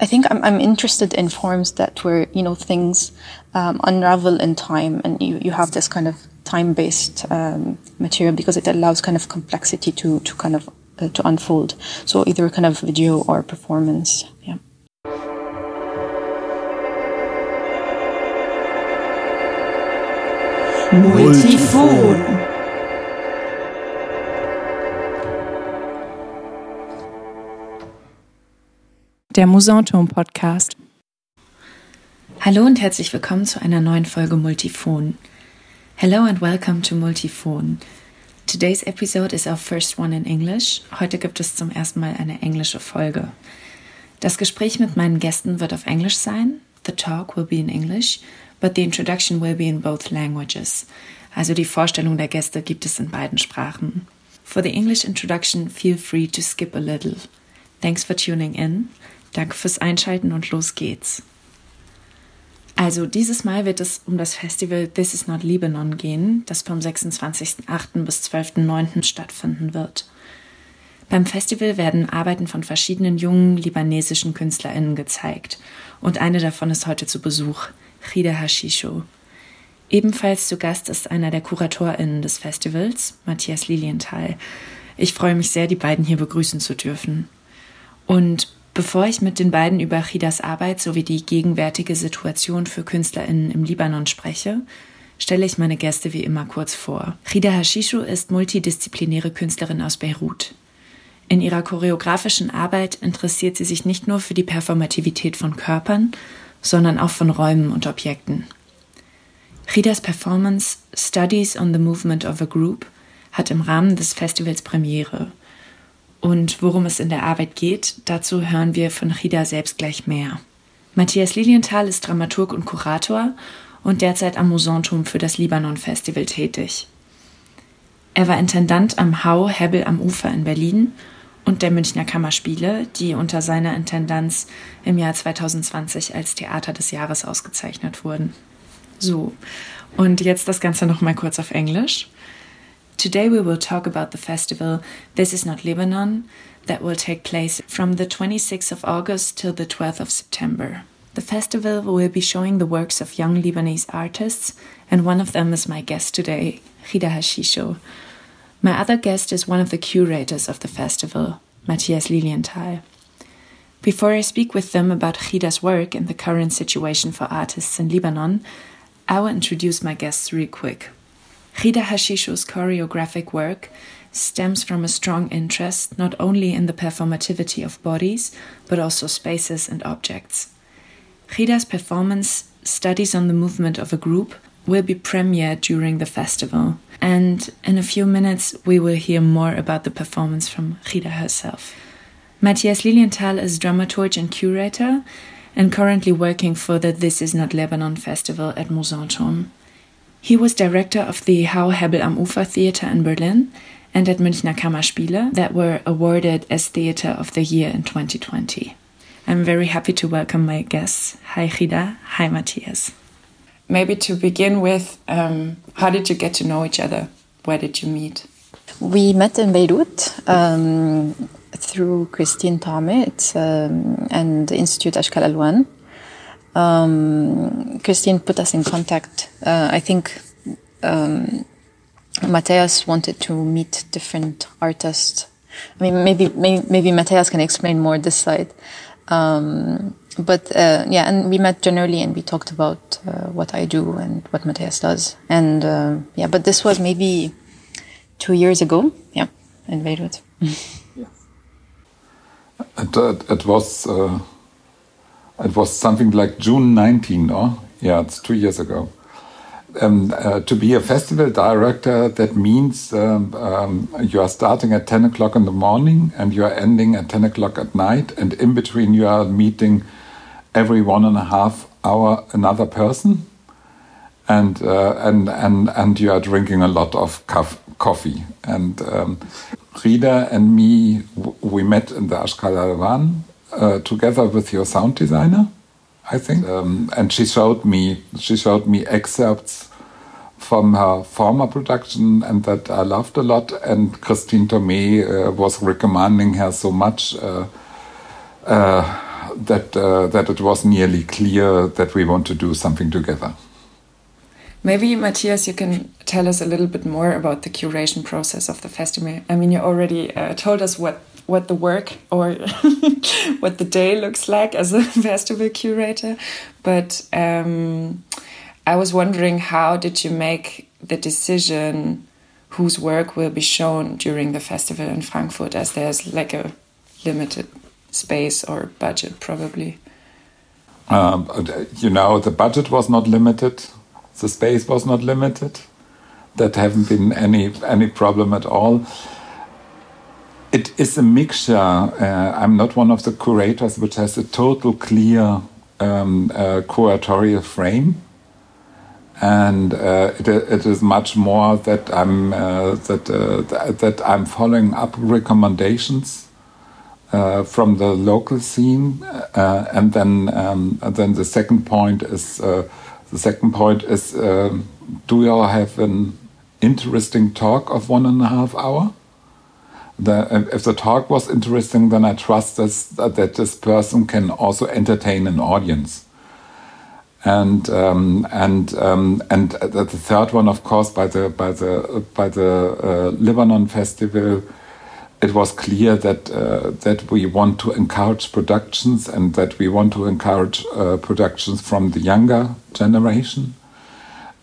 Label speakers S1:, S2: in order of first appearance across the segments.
S1: I think I'm, I'm interested in forms that where you know things um, unravel in time, and you, you have this kind of time-based um, material because it allows kind of complexity to to kind of uh, to unfold. So either kind of video or performance. Yeah.
S2: Multifon.
S3: Der Musanturm Podcast.
S4: Hallo und herzlich willkommen zu einer neuen Folge Multifon. Hello and welcome to Multifon. Today's episode is our first one in English. Heute gibt es zum ersten Mal eine englische Folge. Das Gespräch mit meinen Gästen wird auf Englisch sein. The talk will be in English, but the introduction will be in both languages. Also die Vorstellung der Gäste gibt es in beiden Sprachen. For the English introduction, feel free to skip a little. Thanks for tuning in. Danke fürs Einschalten und los geht's. Also dieses Mal wird es um das Festival This is not Lebanon gehen, das vom 26.08. bis 12.09. stattfinden wird. Beim Festival werden Arbeiten von verschiedenen jungen libanesischen KünstlerInnen gezeigt und eine davon ist heute zu Besuch, Rida Hashisho. Ebenfalls zu Gast ist einer der KuratorInnen des Festivals, Matthias Lilienthal. Ich freue mich sehr, die beiden hier begrüßen zu dürfen. Und Bevor ich mit den beiden über Chidas Arbeit sowie die gegenwärtige Situation für KünstlerInnen im Libanon spreche, stelle ich meine Gäste wie immer kurz vor. Chida Hashishu ist multidisziplinäre Künstlerin aus Beirut. In ihrer choreografischen Arbeit interessiert sie sich nicht nur für die Performativität von Körpern, sondern auch von Räumen und Objekten. Chidas Performance Studies on the Movement of a Group hat im Rahmen des Festivals Premiere – und worum es in der Arbeit geht, dazu hören wir von Rida selbst gleich mehr. Matthias Lilienthal ist Dramaturg und Kurator und derzeit am Musanturm für das Libanon Festival tätig. Er war Intendant am Hau Hebbel am Ufer in Berlin und der Münchner Kammerspiele, die unter seiner Intendanz im Jahr 2020 als Theater des Jahres ausgezeichnet wurden. So, und jetzt das Ganze nochmal kurz auf Englisch. Today we will talk about the festival This is Not Lebanon that will take place from the 26th of August till the 12th of September. The festival will be showing the works of young Lebanese artists, and one of them is my guest today, Ghida Hachicho. My other guest is one of the curators of the festival, Matthias Lilienthal. Before I speak with them about Ghida's work and the current situation for artists in Lebanon, I will introduce my guests real quick. Ghida Hachicho's choreographic work stems from a strong interest not only in the performativity of bodies, but also spaces and objects. Ghida's performance, Studies on the Movement of a Group, will be premiered during the festival. And in a few minutes, we will hear more about the performance from Ghida herself. Matthias Lilienthal is dramaturge and curator and currently working for the This Is Not Lebanon festival at Mousonturm. He was director of the Hau Hebbel am Ufer Theater in Berlin and at Münchner Kammerspiele that were awarded as Theater of the Year in 2020. I'm very happy to welcome my guests. Hi, Ghida. Hi, Matthias. Maybe to begin with, um, how did you get to know each other? Where did you meet?
S1: We met in Beirut um, through Christine Tohmé um, and Institute Ashkal Alwan um, Christine put us in contact. Uh, I think um, Matthias wanted to meet different artists. I mean, maybe maybe, maybe Matthias can explain more this side. Um, but uh, yeah, and we met generally and we talked about uh, what I do and what Matthias does. And uh, yeah, but this was maybe two years ago. Yeah, in Beirut.
S5: yeah. It, it, it was uh, it was something like June 19, no? Yeah, it's two years ago. Um, uh, to be a festival director, that means um, um, you are starting at 10 o'clock in the morning and you are ending at 10 o'clock at night, and in between you are meeting every one and a half hour another person, and uh, and and and you are drinking a lot of coffee. And um, Ghida and me, we met in the Ashkal Alwan uh, together with your sound designer, I think. Um, and she showed me she showed me excerpts from her former production, and that I loved a lot. And Christine Tohmé uh, was recommending her so much. Uh, uh that uh, that it was nearly clear that we want to do something together.
S4: Maybe Matthias, you can tell us a little bit more about the curation process of the festival. I mean, you already uh, told us what what the work or what the day looks like as a festival curator, but um, I was wondering how did you make the decision whose work will be shown during the festival in Frankfurt, as there's like a limited space or budget, probably.
S5: Um, you know, the budget was not limited the space was not limited. That haven't been any any problem at all. It is a mixture. Uh, I'm not one of the curators which has a total clear um, uh, curatorial frame, and uh, it, it is much more that I'm uh, that uh, that I'm following up recommendations uh, from the local scene, and then um, and then the second point is the second point is um, do you all have an interesting talk of one and a half hour? The, if the talk was interesting, then I trust this, that this person can also entertain an audience. And um, and um, and the third one, of course, by the by the by the uh, Lebanon Festival, it was clear that uh, that we want to encourage productions and that we want to encourage uh, productions from the younger generation,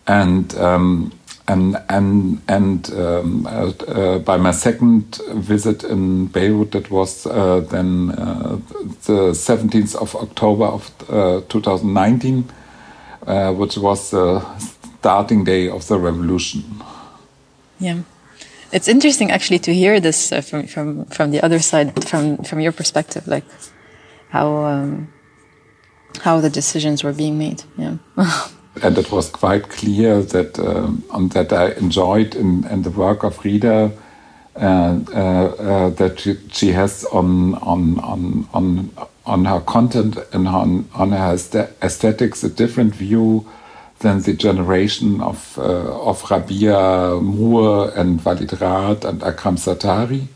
S5: and um, and and and um, uh, uh by my second visit in Beirut, that was uh, then uh, the seventeenth of October of 2019, which was the starting day of the revolution.
S1: Yeah. It's interesting actually to hear this uh, from, from, from the other side, from, from your perspective, like how, um, how the decisions were being made. Yeah.
S5: and it was quite clear that, um, that I enjoyed in, in the work of Rita uh, uh, uh, that she, she, has on, on, on, on, on her content and on, on her aesthetics a different view than the generation of, uh, of Rabih Mroué and Walid Raad and Akram Zaatari.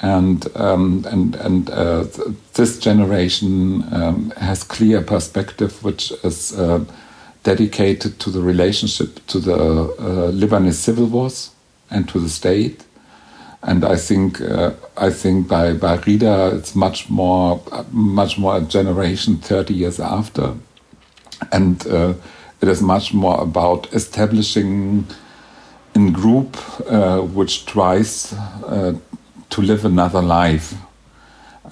S5: And, um, and, and uh, th this generation um, has clear perspective, which is uh, dedicated to the relationship to the uh, Lebanese civil wars and to the state. And I think uh, I think by by Ghida it's much more much more a generation thirty years after, and uh, it is much more about establishing a group uh, which tries uh, to live another life.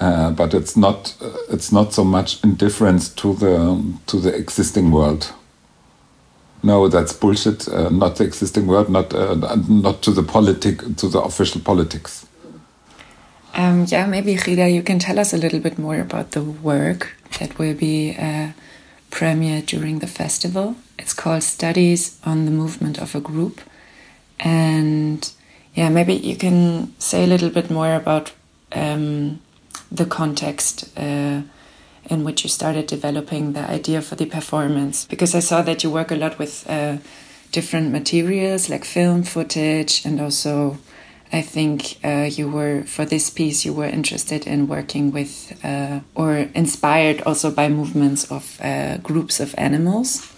S5: Uh, but it's not it's not so much indifference to the to the existing world. No, that's bullshit. Uh, not the existing word. not uh, not to the politic to the official politics.
S4: Um, yeah, maybe Ghida, you can tell us a little bit more about the work that will be premiered during the festival. It's called Studies on the Movement of a Group. And yeah, maybe you can say a little bit more about um, the context uh, in which you started developing the idea for the performance. Because I saw that you work a lot with uh, different materials like film footage and also I think uh, you were for this piece you were interested in working with uh, or inspired also by movements of uh, groups of animals.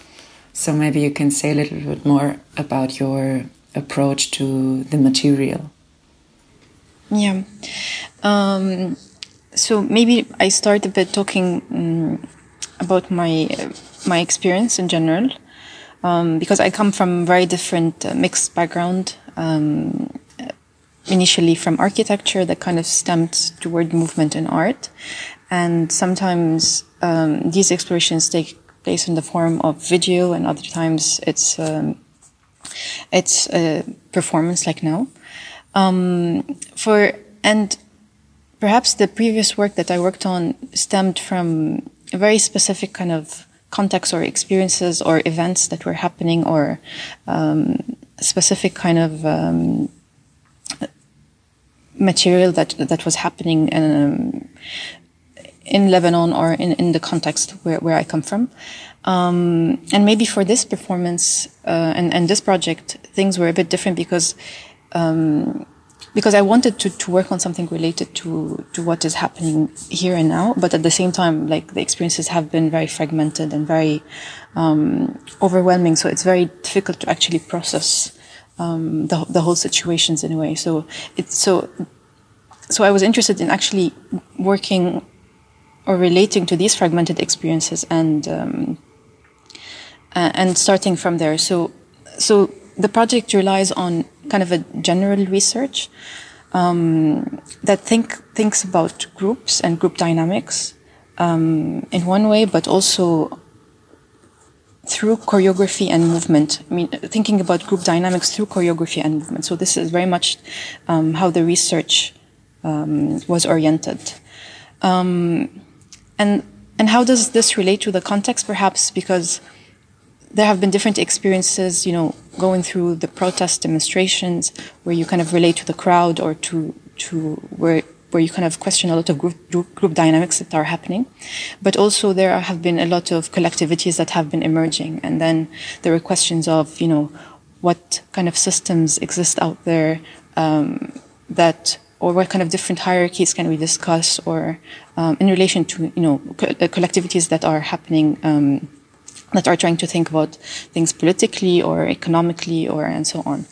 S4: So maybe you can say a little bit more about your approach to the material.
S1: Yeah. Um, so maybe I start a bit talking um, about my my experience in general, um, because I come from very different uh, mixed background. Um, initially from architecture that kind of stemmed toward movement and art. And sometimes um, these explorations take place in the form of video, and other times it's um, it's a performance like now. Um, for and perhaps the previous work that I worked on stemmed from a very specific kind of context or experiences or events that were happening or um, specific kind of um, material that that was happening in, um, in Lebanon or in, in the context where, where I come from. Um, and maybe for this performance uh, and, and this project, things were a bit different because um, because I wanted to, to work on something related to, to what is happening here and now, but at the same time, like the experiences have been very fragmented and very um, overwhelming. So it's very difficult to actually process um, the, the whole situations in a way. So it's so so I was interested in actually working or relating to these fragmented experiences and um, and starting from there. So so the project relies on kind of a general research um, that think thinks about groups and group dynamics um, in one way, but also through choreography and movement. I mean, thinking about group dynamics through choreography and movement. So this is very much um, how the research um, was oriented. Um, and and how does this relate to the context? Perhaps because there have been different experiences, you know, going through the protest demonstrations where you kind of relate to the crowd or to to where where you kind of question a lot of group, group, group dynamics that are happening. But also there have been a lot of collectivities that have been emerging. And then there are questions of, you know, what kind of systems exist out there um, that, or what kind of different hierarchies can we discuss or um, in relation to, you know, co- uh, collectivities that are happening um, that are trying to think about things politically or economically or and so on.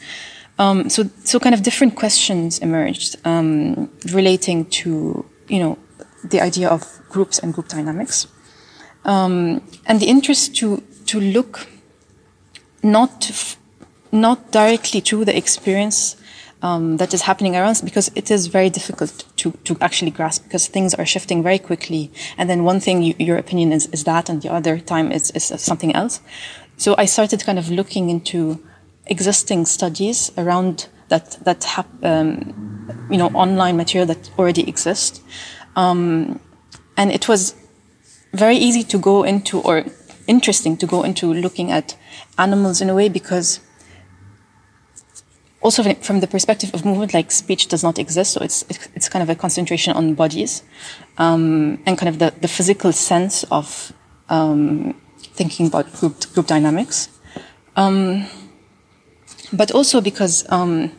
S1: Um, so, so kind of different questions emerged um, relating to, you know, the idea of groups and group dynamics, um, and the interest to to look not not directly to the experience um, that is happening around us because it is very difficult to, to actually grasp because things are shifting very quickly. And then one thing, you, your opinion is, is that, and the other time is, is something else. So I started kind of looking into existing studies around that, that hap- um, you know, online material that already exists. Um, and it was very easy to go into, or interesting to go into looking at animals in a way because also from the perspective of movement, like speech does not exist, so it's it's kind of a concentration on bodies um, and kind of the, the physical sense of um, thinking about group group dynamics, um, but also because um,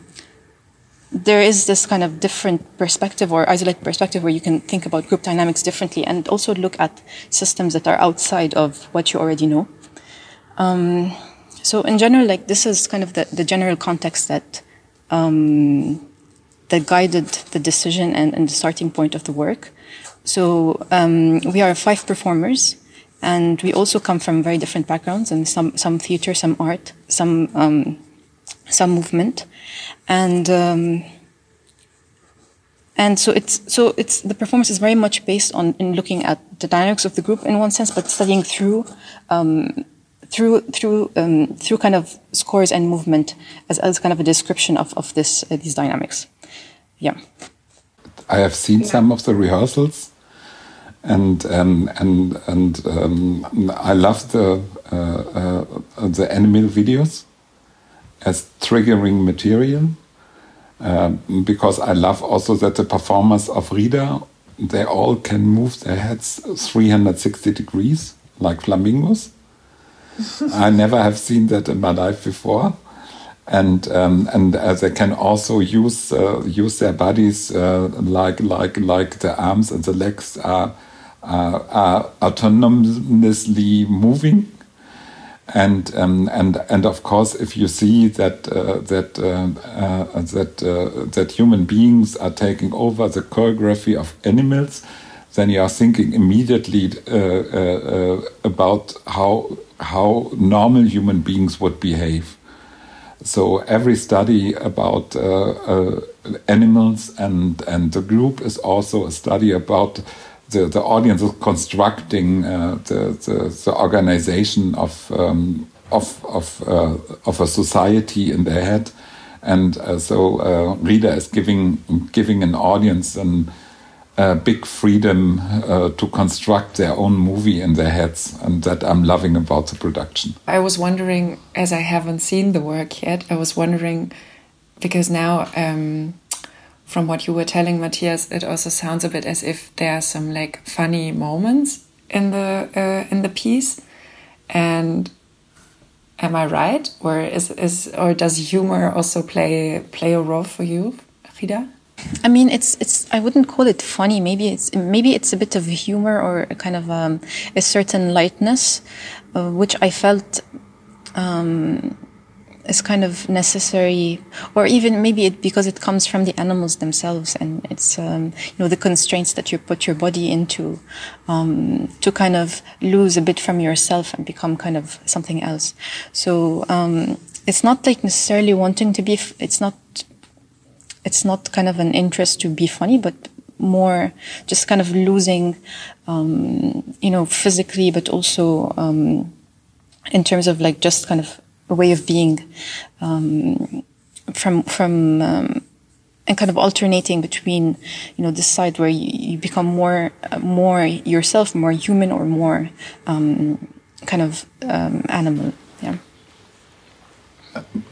S1: there is this kind of different perspective or isolated perspective where you can think about group dynamics differently and also look at systems that are outside of what you already know. So in general, like this is kind of the, the general context that um, that guided the decision and, and, the starting point of the work. So um, we are five performers, and we also come from very different backgrounds, and some some theater, some art, some um, some movement, and um, and so it's so it's the performance is very much based on in looking at the dynamics of the group in one sense, but studying through um, through through um, through kind of scores and movement as, as kind of a description of of this uh, these dynamics. Yeah,
S5: I have seen some of the rehearsals, and um, and and um, I love the uh, uh, the animal videos as triggering material. Um, because I love also that the performers of Ghida they all can move their heads 360 degrees like flamingos I never have seen that in my life before. And um, and uh, they can also use uh, use their bodies uh, like like like the arms and the legs are are, are autonomously moving, and um, and and of course, if you see that uh, that uh, uh, that that human beings are taking over the choreography of animals, then you are thinking immediately about how how normal human beings would behave. So every study about uh, uh, animals and and the group is also a study about the the audience constructing uh, the, the, the organization of um, of of uh, of a society in their head, and uh, so uh, Ghida is giving giving an audience and uh, big freedom uh, to construct their own movie in their heads, and that I'm loving about the production.
S4: I was wondering, as I haven't seen the work yet, I was wondering because now, um, from what you were telling, Matthias, it also sounds a bit as if there are some like funny moments in the uh, in the piece, and am I right, or is is or does humor also play play a role for you, Ghida?
S1: I mean, it's it's. I wouldn't call it funny. Maybe it's maybe it's a bit of humor or a kind of um, a certain lightness, uh, which I felt um, is kind of necessary, or even maybe it because it comes from the animals themselves, and it's um, you know the constraints that you put your body into um, to kind of lose a bit from yourself and become kind of something else. So um, it's not like necessarily wanting to be. It's not it's not kind of an interest to be funny, but more just kind of losing, um, you know, physically, but also um, in terms of like just kind of a way of being um, from from um, and kind of alternating between you know this side where you, you become more more yourself, more human, or more um, kind of um, animal. Yeah.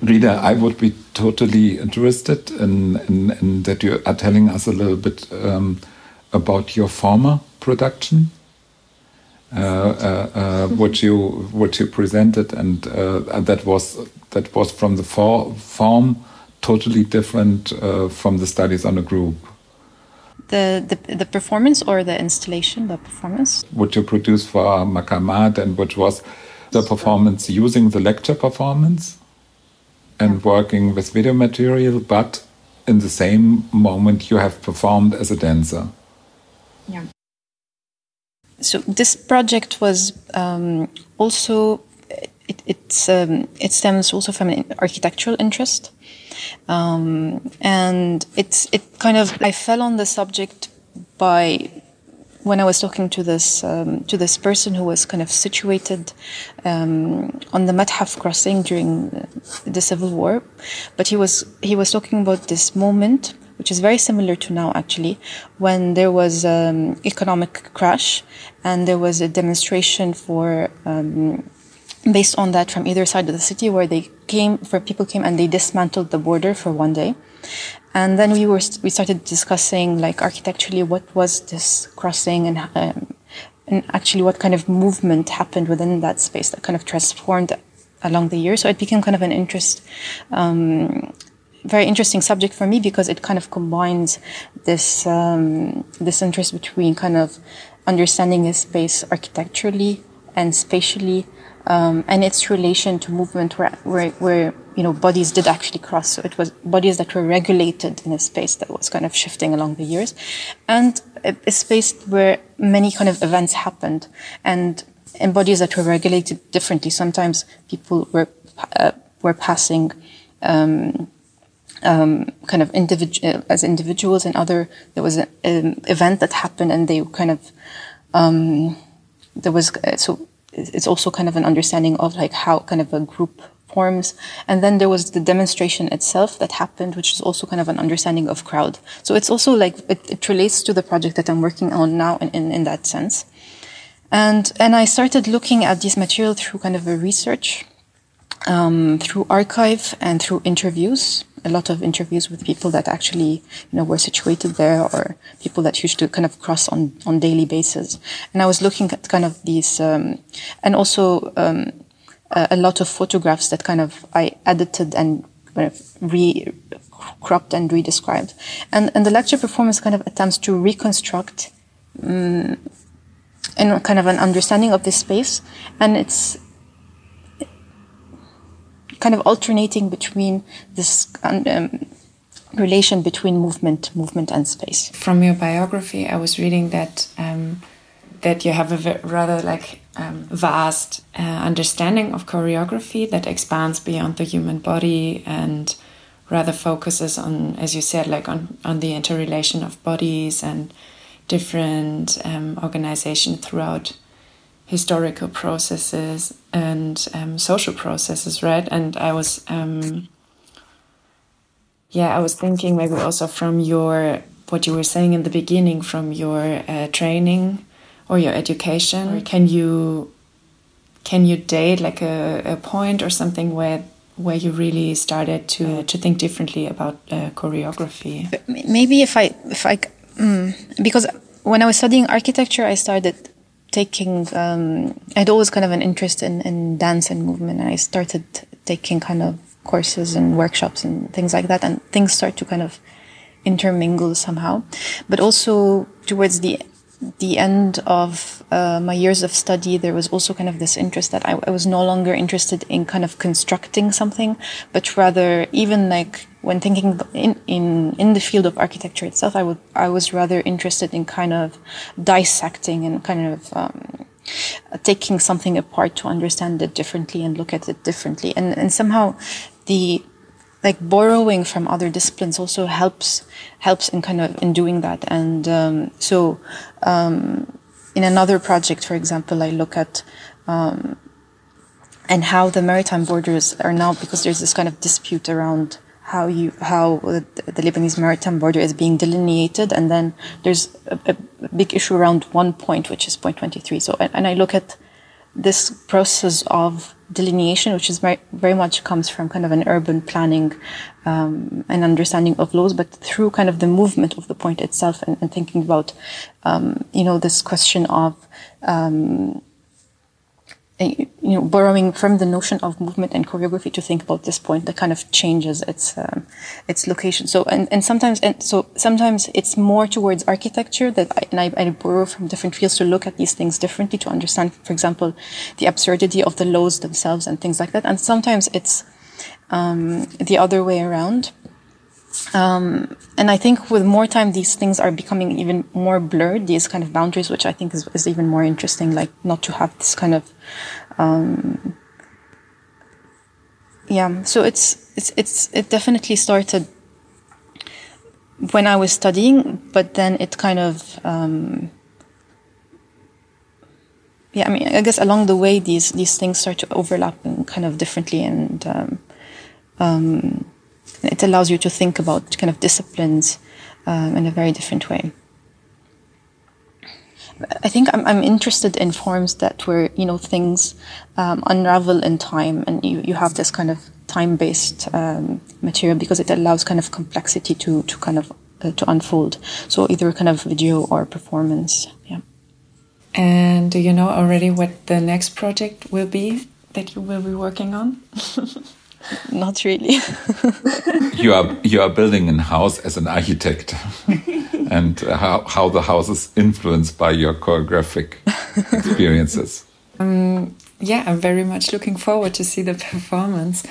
S5: Rita, I would be totally interested in, in, in that you are telling us a little bit um, about your former production, uh, uh, uh, what you what you presented, and uh, that was that was from the for, form totally different uh, from the studies on a group.
S1: The, the the performance or the installation, the performance.
S5: What you produced for Maqamat and which was the performance using the lecture performance and working with video material, but in the same moment you have performed as a dancer.
S1: Yeah. So this project was um, also it it's um, it stems also from an architectural interest, um, and it's it kind of I fell on the subject by when I was talking to this um, to this person who was kind of situated um, on the Mathaf crossing during the Civil War, but he was he was talking about this moment, which is very similar to now actually, when there was um, economic crash and there was a demonstration for. Um, based on that, from either side of the city, where they came, where people came and they dismantled the border for one day, and then we were we started discussing like architecturally what was this crossing and um, and actually what kind of movement happened within that space that kind of transformed along the years. So it became kind of an interest, um, very interesting subject for me because it kind of combines this um, this interest between kind of understanding a space architecturally and spatially um, and its relation to movement where, where, where, you know, bodies did actually cross. So it was bodies that were regulated in a space that was kind of shifting along the years and a, a space where many kind of events happened and in bodies that were regulated differently. Sometimes people were, uh, were passing, um, um, kind of individual as individuals and other, there was an event that happened and they kind of, um, there was, uh, so it's also kind of an understanding of like how kind of a group forms. And then there was the demonstration itself that happened, which is also kind of an understanding of crowd. So it's also like, it, it relates to the project that I'm working on now in, in, in that sense. And, and I started looking at this material through kind of a research, um, through archive and through interviews a lot of interviews with people that actually, you know, were situated there or people that used to kind of cross on, on daily basis. And I was looking at kind of these, um, and also, um, a, a, lot of photographs that kind of I edited and kind of re cropped and redescribed. And, and the lecture performance kind of attempts to reconstruct, um, and kind of an understanding of this space. And it's, kind of alternating between this um, relation between movement, movement and space.
S4: From your biography, I was reading that um, that you have a rather like um, vast uh, understanding of choreography that expands beyond the human body and rather focuses on, as you said, like on on the interrelation of bodies and different um, organization throughout historical processes and um, social processes, right? And I was, um, yeah, I was thinking maybe also from your what you were saying in the beginning, from your uh, training or your education. Can you can you date like a, a point or something where where you really started to to think differently about uh, choreography?
S1: Maybe if I if I mm, because when I was studying architecture, I started taking, um, I had always kind of an interest in, in dance and movement. And I started taking kind of courses and workshops and things like that. And things start to kind of intermingle somehow. But also towards the the end of uh, my years of study, there was also kind of this interest that I, I, was no longer interested in kind of constructing something, but rather even like when thinking in, in, in the field of architecture itself, I would, I was rather interested in kind of dissecting and kind of, um, taking something apart to understand it differently and look at it differently. And, and somehow the, like borrowing from other disciplines also helps helps in kind of in doing that and um, so um, in another project for example i look at um, and how the maritime borders are now because there's this kind of dispute around how you how the Lebanese maritime border is being delineated, and then there's a, a big issue around one point, which is point 23. So, and, and I look at this process of delineation, which is very, very much comes from kind of an urban planning um, and understanding of laws, but through kind of the movement of the point itself and, and thinking about, um, you know, this question of um, you know, borrowing from the notion of movement and choreography to think about this point that kind of changes its um, its location. So and, and sometimes and so sometimes it's more towards architecture that I, and I, I, borrow from different fields to look at these things differently to understand, for example, the absurdity of the laws themselves and things like that. And sometimes it's um, the other way around. Um, and I think with more time, these things are becoming even more blurred, these kind of boundaries, which I think is, is even more interesting, like not to have this kind of, um, yeah. So it's, it's, it's, it definitely started when I was studying, but then it kind of, um, yeah, I mean, I guess along the way, these, these things start to overlap and kind of differently and, um, um it allows you to think about kind of disciplines um, in a very different way. I think I'm, I'm interested in forms that where you know things um, unravel in time, and you, you have this kind of time based um, material because it allows kind of complexity to to kind of uh, to unfold. So either kind of video or performance. Yeah.
S4: And do you know already what the next project will be that you will be working on?
S1: Not really.
S5: you are you are building a house as an architect, and how how the house is influenced by your choreographic experiences.
S4: Um, yeah, I'm very much looking forward to see the performance,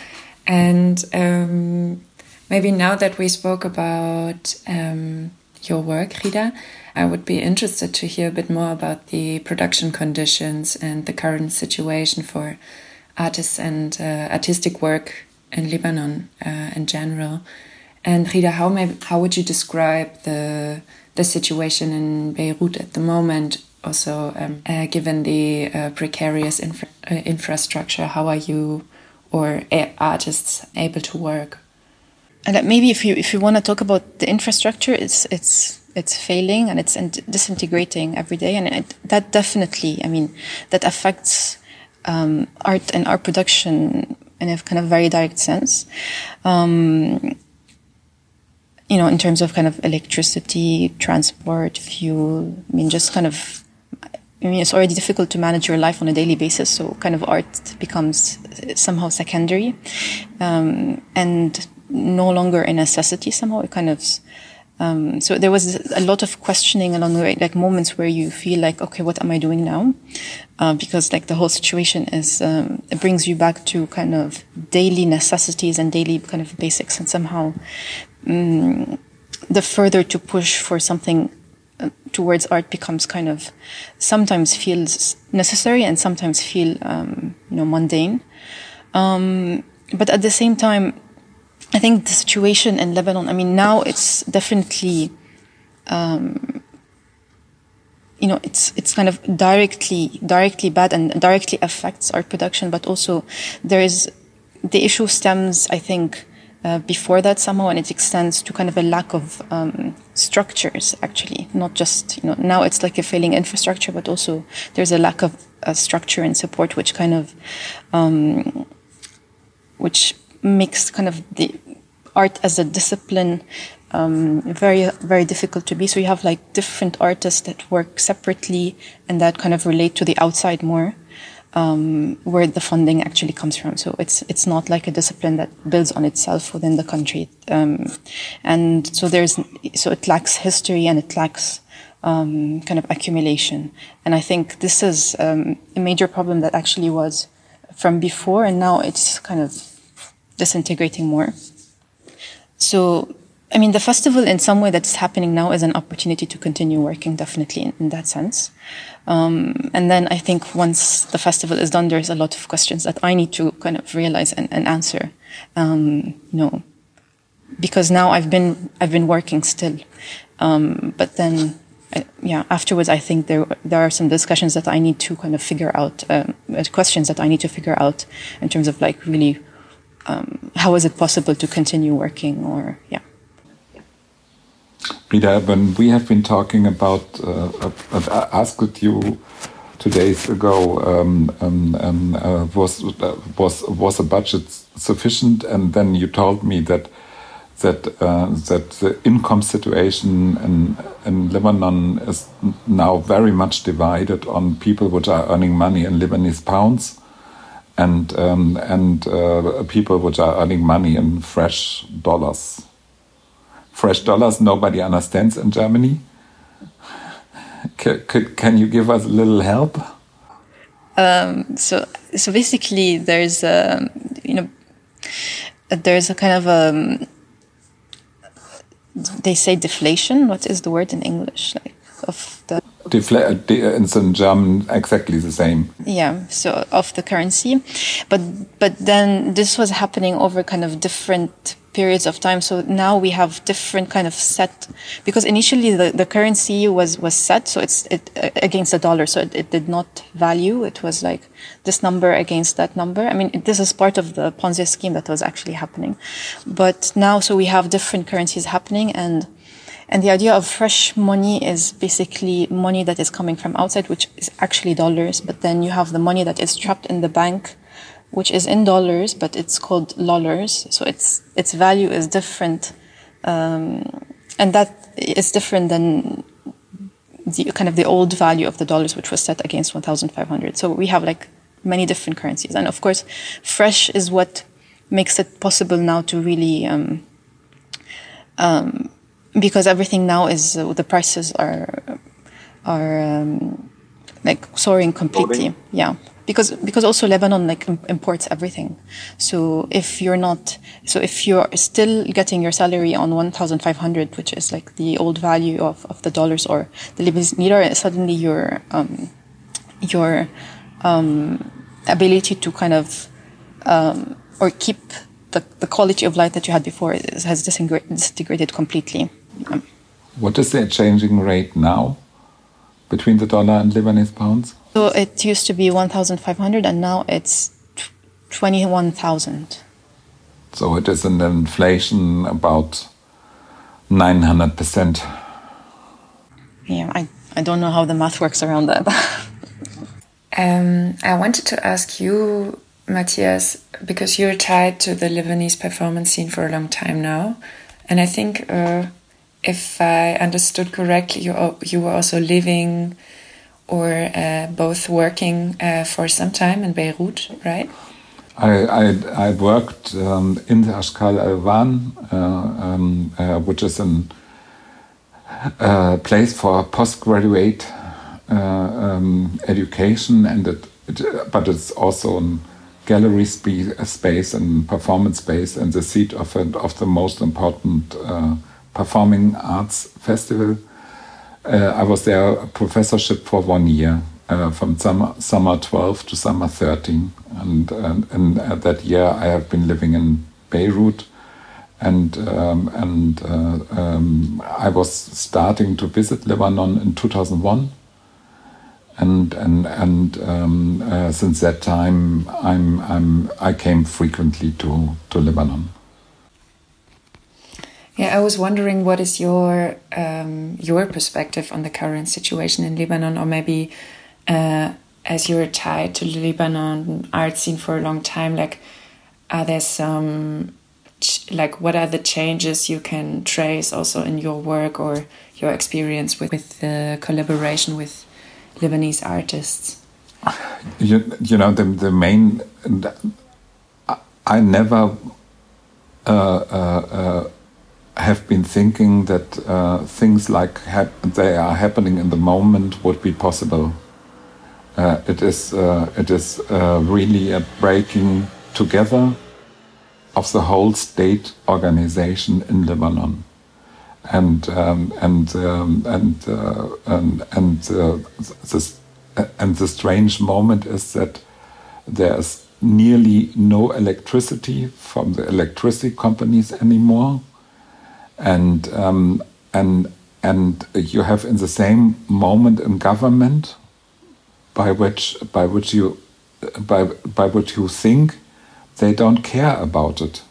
S4: and um, maybe now that we spoke about um, your work, Ghida, I would be interested to hear a bit more about the production conditions and the current situation for artists and uh, artistic work in Lebanon uh, in general. And Ghida, how may, how would you describe the the situation in Beirut at the moment? Also, um, uh, given the uh, precarious infra uh, infrastructure, how are you or artists able to work?
S1: And maybe if you if you want to talk about the infrastructure, it's it's it's failing and it's disintegrating every day, and it, that definitely, I mean, that affects um, art and art production in a kind of very direct sense. Um, you know, in terms of kind of electricity, transport, fuel. I mean, just kind of. I mean, it's already difficult to manage your life on a daily basis, so kind of art becomes somehow secondary, um, and no longer a necessity. Somehow, it kind of um, so there was a lot of questioning along the way, like moments where you feel like, okay, what am I doing now? Uh, because like the whole situation is, um, it brings you back to kind of daily necessities and daily kind of basics. And somehow, um, the further to push for something uh, towards art becomes kind of sometimes feels necessary and sometimes feel, um, you know, mundane. Um, but at the same time, I think the situation in Lebanon, I mean, now it's definitely, um, you know, it's, it's kind of directly, directly bad and directly affects our production, but also there is, the issue stems, I think, uh, before that somehow, and it extends to kind of a lack of um, structures, actually, not just, you know, now it's like a failing infrastructure, but also there's a lack of uh, structure and support, which kind of, um, which makes kind of the art as a discipline um, very very difficult to be. So you have like different artists that work separately and that kind of relate to the outside more. um, where the funding actually comes from. So it's it's not like a discipline that builds on itself within the country, um, and so there's so it lacks history and it lacks um, kind of accumulation. And I think this is um, a major problem that actually was from before, and now it's kind of disintegrating more. So I mean, the festival in some way that's happening now is an opportunity to continue working, definitely in, in that sense. Um, and then I think once the festival is done, there's a lot of questions that I need to kind of realize and, and answer. Um, you know, because now I've been I've been working still, um, but then I, yeah, afterwards I think there there are some discussions that I need to kind of figure out, um, uh, questions that I need to figure out in terms of like really um, how is it possible to continue working or yeah.
S5: Rita, when we have been talking about, uh, uh, asked you two days ago, um, um, um, uh, was was was a budget sufficient? And then you told me that that uh, that the income situation in in Lebanon is now very much divided on people which are earning money in Lebanese pounds and um, and uh, people which are earning money in fresh dollars fresh dollars nobody understands in Germany. C can you give us a little help?
S1: Um, so, so basically, there's a, you know, there's a kind of a, um, they say deflation. What is the word in English? Like of the
S5: Defla it's in German exactly the same.
S1: Yeah, so of the currency, but but then this was happening over kind of different periods of time. So now we have different kind of set because initially the, the currency was was set, so it's it uh, against the dollar, so it, it did not value. It was like this number against that number. I mean, this is part of the Ponzi scheme that was actually happening, but now so we have different currencies happening and and the idea of fresh money is basically money that is coming from outside, which is actually dollars. But then you have the money that is trapped in the bank, which is in dollars, but it's called dollars. So its its value is different, um, and that is different than the kind of the old value of the dollars, which was set against 1,500. So we have like many different currencies, and of course, fresh is what makes it possible now to really. Um, um, because everything now is uh, the prices are are um, like soaring completely. Yeah, because because also Lebanon like imports everything. So if you're not, so if you're still getting your salary on one thousand five hundred, which is like the old value of, of the dollars or the Lebanese lira, suddenly your um, your um, ability to kind of um, or keep the, the quality of life that you had before has disintegrated completely.
S5: What is the changing rate now between the dollar and Lebanese pounds?
S1: So it used to be 1,500 and now it's 21,000.
S5: So it is an inflation about 900%.
S1: Yeah, I, I don't know how the math works around that.
S4: um, I wanted to ask you, Matthias, because you're tied to the Lebanese performance scene for a long time now. And I think uh, if I understood correctly, you you were also living or uh, both working uh, for some time in Beirut, right?
S5: I I, I worked um, in the Ashkal Alwan, uh, um, uh, which is a uh, place for postgraduate uh, um, education, and it, it, but it's also a gallery space and performance space, and the seat of of the most important Performing Arts Festival. Uh, I was there a professorship for one year, uh, from summer, summer 12 to summer 13. And, and, and that year I have been living in Beirut. And, um, and uh, um, I was starting to visit Lebanon in 2001. And, and, and um, uh, since that time, I'm, I'm, I came frequently to, to Lebanon.
S4: Yeah, I was wondering what is your um, your perspective on the current situation in Lebanon, or maybe uh, as you're tied to the Lebanon art scene for a long time, like are there some like what are the changes you can trace also in your work or your experience with, with the collaboration with Lebanese artists?
S5: you, you know, the, the main, I never uh, uh, uh, have been thinking that uh, things like they are happening in the moment would be possible. Uh, it is, uh, it is really a breaking together of the whole state organization in Lebanon. And, um, and, um, and, and, and, this, and the strange moment is that there's nearly no electricity from the electricity companies anymore, and um, and and you have in the same moment in government by which by which you by by which you think they don't care about it.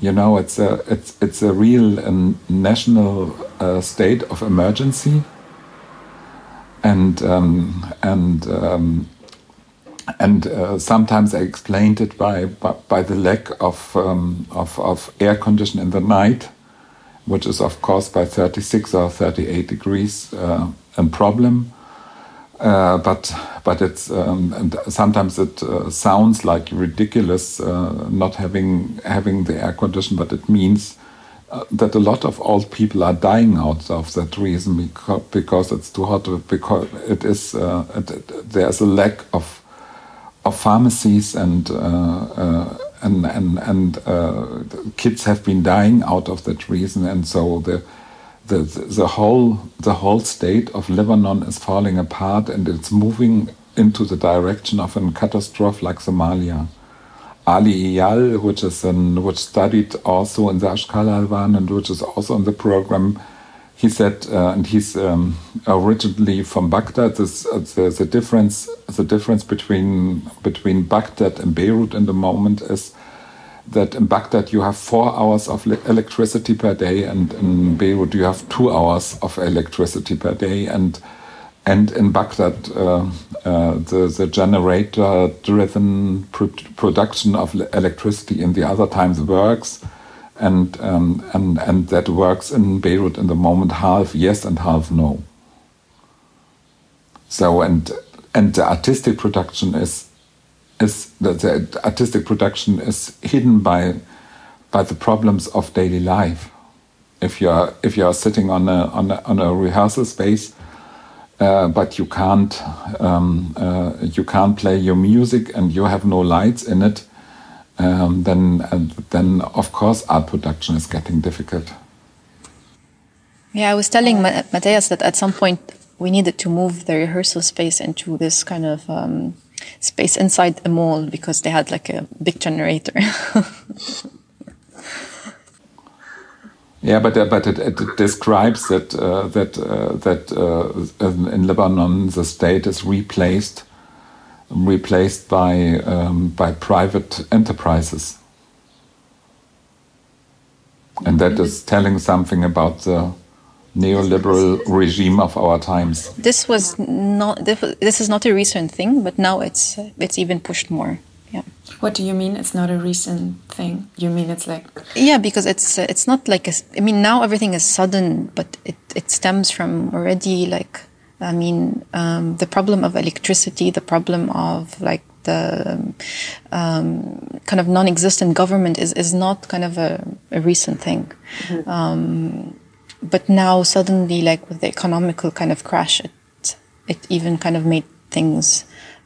S5: You know, it's a it's it's a real um, national uh, state of emergency, and um, and um, and uh, sometimes I explained it by, by, by the lack of, um, of, of air condition in the night, which is of course by 36 or 38 degrees uh, a problem. Uh, but but it's um, and sometimes it uh, sounds like ridiculous uh, not having having the air condition, but it means uh, that a lot of old people are dying out of that reason because, because it's too hot. Because it is it, it, there's a lack of of pharmacies and uh, uh, and and and uh, kids have been dying out of that reason, and so the. The, the whole the whole state of Lebanon is falling apart and it's moving into the direction of a catastrophe like Somalia. Ali Eyal, which is an, which studied also in the Ashkal Alwan and which is also in the program, he said, uh, and he's um, originally from Baghdad. This, uh, the, the, difference, the difference between between Baghdad and Beirut in the moment is that in Baghdad you have four hours of electricity per day, and in Beirut you have two hours of electricity per day. And and in Baghdad, uh, uh, the the generator-driven pro production of electricity in the other times works and um, and and that works in Beirut in the moment half yes and half no. So and and the artistic production is is the, the artistic production is hidden by by the problems of daily life. If you are if you are sitting on a on a, on a rehearsal space, uh, but you can't um, uh, you can't play your music and you have no lights in it, um, then then of course art production is getting difficult.
S1: Yeah, I was telling Matthias that at some point we needed to move the rehearsal space into this kind of um, space inside a mall because they had like a big generator.
S5: yeah, but uh, but it, it, describes that uh, that uh, that uh, in Lebanon the state is replaced replaced by, um, by private enterprises. And that is telling something about the neoliberal regime of our times.
S1: This was not. This is not a recent thing, but now it's it's even pushed more. Yeah.
S4: What do you mean? It's not a recent thing. You mean it's like?
S1: Yeah, because it's it's not like a, I mean now everything is sudden, but it it stems from already like I mean, um, the problem of electricity, the problem of like the um, kind of non-existent government is, is not kind of a, a recent thing. Mm-hmm. Um, but now suddenly, like with the economical kind of crash, it, it even kind of made things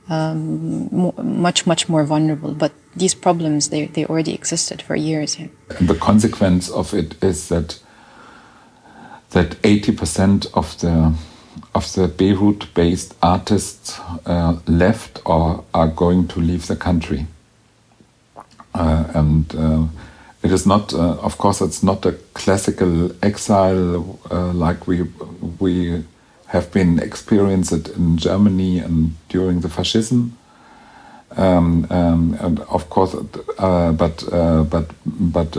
S1: um, more, much, much more vulnerable. But these problems, they, they already existed for years. Yeah.
S5: The consequence of it is that that 80% of the of the Beirut-based artists uh, left or are going to leave the country. Uh, and uh, it is not, uh, of course, it's not a classical exile uh, like we we have been experienced in Germany and during the fascism. Um, um, and of course, uh, but but but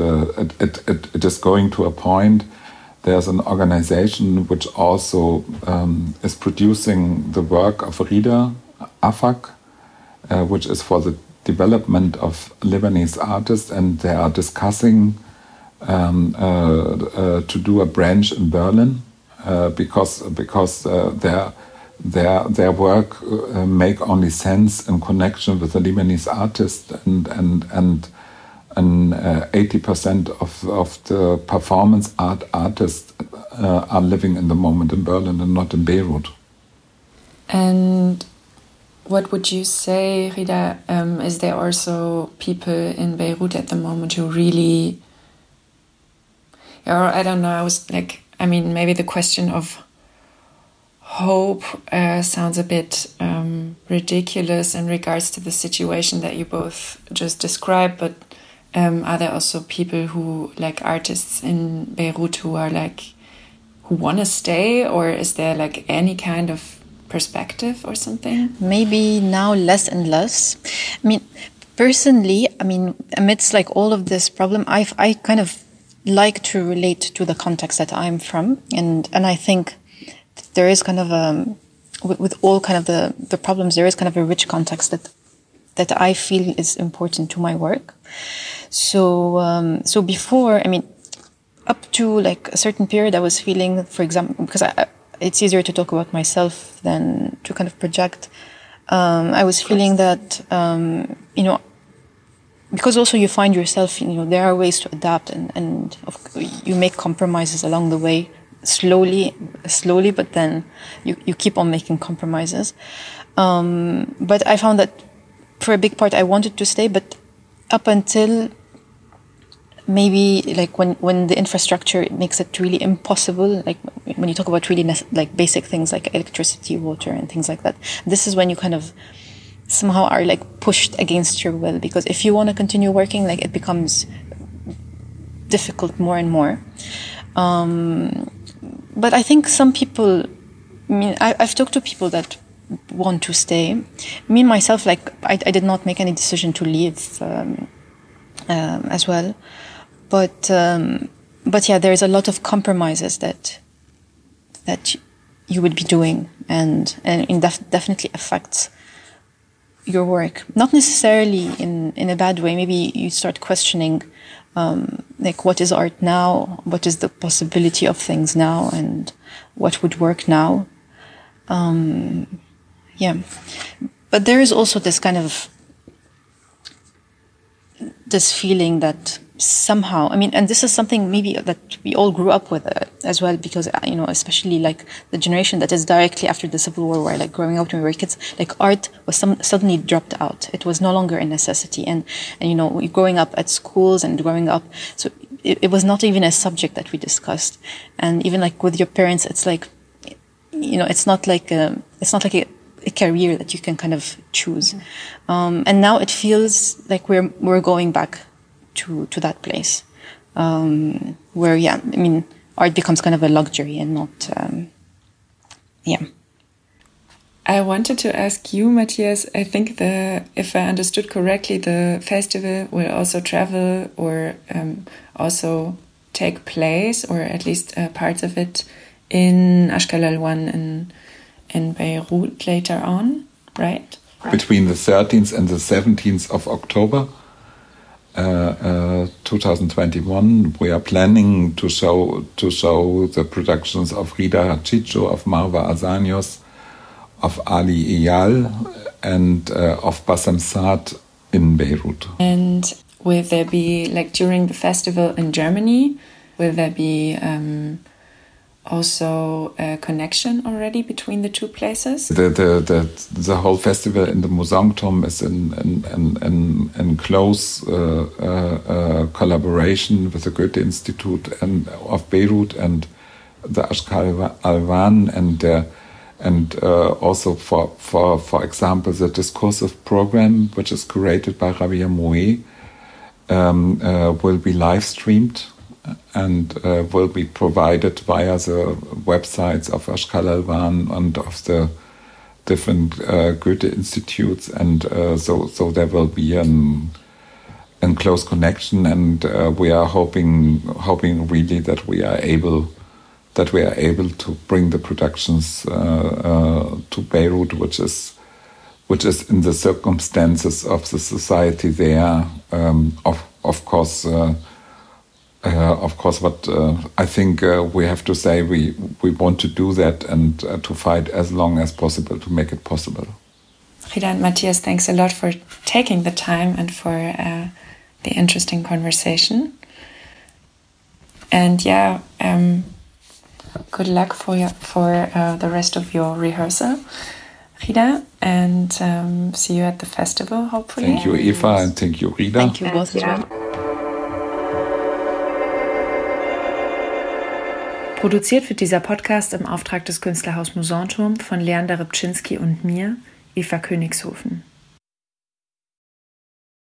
S5: it, it, it is going to a point there's an organization which also um, is producing the work of Ghida AFAC, uh, which is for the development of Lebanese artists, and they are discussing um, uh, uh, to do a branch in Berlin uh, because because uh, there their their work uh, make only sense in connection with the Lebanese artist and and and and uh, eighty percent of of the performance art artists uh, are living in the moment in Berlin and not in Beirut.
S4: And what would you say, Ghida? Um, is there also people in Beirut at the moment who really, or I don't know, I was like, I mean, maybe the question of hope uh, sounds a bit um, ridiculous in regards to the situation that you both just described, but um, are there also people who, like artists in Beirut, who are like, who want to stay, or is there like any kind of perspective or something?
S1: Maybe now less and less. I mean, personally, I mean, amidst like all of this problem, I I kind of like to relate to the context that I'm from, and and I think there is kind of a with, with all kind of the the problems, there is kind of a rich context that that I feel is important to my work. So um, so before, I mean, up to like a certain period, I was feeling, for example, because I, it's easier to talk about myself than to kind of project. Um, I was feeling that, um, you know, because also you find yourself, you know, there are ways to adapt and, and you make compromises along the way, slowly, slowly, but then you, you keep on making compromises. Um, but I found that for a big part, I wanted to stay, but up until maybe like when when the infrastructure makes it really impossible like when you talk about really like basic things like electricity water and things like that this is when you kind of somehow are like pushed against your will because if you want to continue working like it becomes difficult more and more. Um, but i think some people i mean I, i've talked to people that want to stay me myself like i, I did not make any decision to leave um, um, as well but um, but yeah, there's a lot of compromises that that you would be doing, and and it def definitely affects your work. Not necessarily in in a bad way. Maybe you start questioning. Um, like what is art now? What is the possibility of things now, and what would work now? Um, yeah, but there is also this kind of this feeling that somehow i mean and this is something maybe that we all grew up with uh, as well because uh, you know especially like the generation that is directly after the civil war where like growing up when we were kids like art was some, suddenly dropped out. It was no longer a necessity. And and you know growing up at schools and growing up so it, it was not even a subject that we discussed. And even like with your parents it's like you know it's not like um, it's not like a, a career that you can kind of choose um, and now it feels like we're we're going back to to that place um, where yeah I mean art becomes kind of a luxury and not um, yeah.
S4: I wanted to ask you, Matthias. I think the, if I understood correctly, the festival will also travel or um, also take place, or at least uh, parts of it, in Ashkal Alwan in in Beirut later on, right?
S5: Between the 13th and the 17th of October. Uh, uh, 2021, we are planning to show to show the productions of Ghida Hachicho, of Marwa Arsanios, of Ali Eyal, and uh, of Bassem Saad in Beirut.
S4: And will there be like during the festival in Germany? Will there be um, also a connection already between the two places?
S5: The the the, the whole festival in the Mousonturm is in in, in, in, in close uh, uh, uh, collaboration with the Goethe Institute and of Beirut and the Ashkal Alwan and uh, and uh, also for for for example the discursive program which is curated by Rabih Mroué um, will be live streamed and uh, will be provided via the websites of Ashkal Alwan and of the different uh, Goethe institutes, and uh, so so there will be an in close connection, and uh, we are hoping hoping really that we are able that we are able to bring the productions uh, uh, to Beirut, which is which is in the circumstances of the society there, um, of of course of course, but uh, I think uh, we have to say we we want to do that and uh, to fight as long as possible to make it possible.
S4: Ghida and Matthias, thanks a lot for taking the time and for uh, the interesting conversation. And yeah, um, good luck for your, for uh, the rest of your rehearsal, Ghida, and um, see you at the festival. Hopefully.
S5: Thank you, Eva, and thank you, Ghida.
S1: Thank you both as well.
S4: Produziert wird dieser Podcast im Auftrag des Künstlerhaus Musanturm von Leander Rybczynski und mir, Eva Königshofen.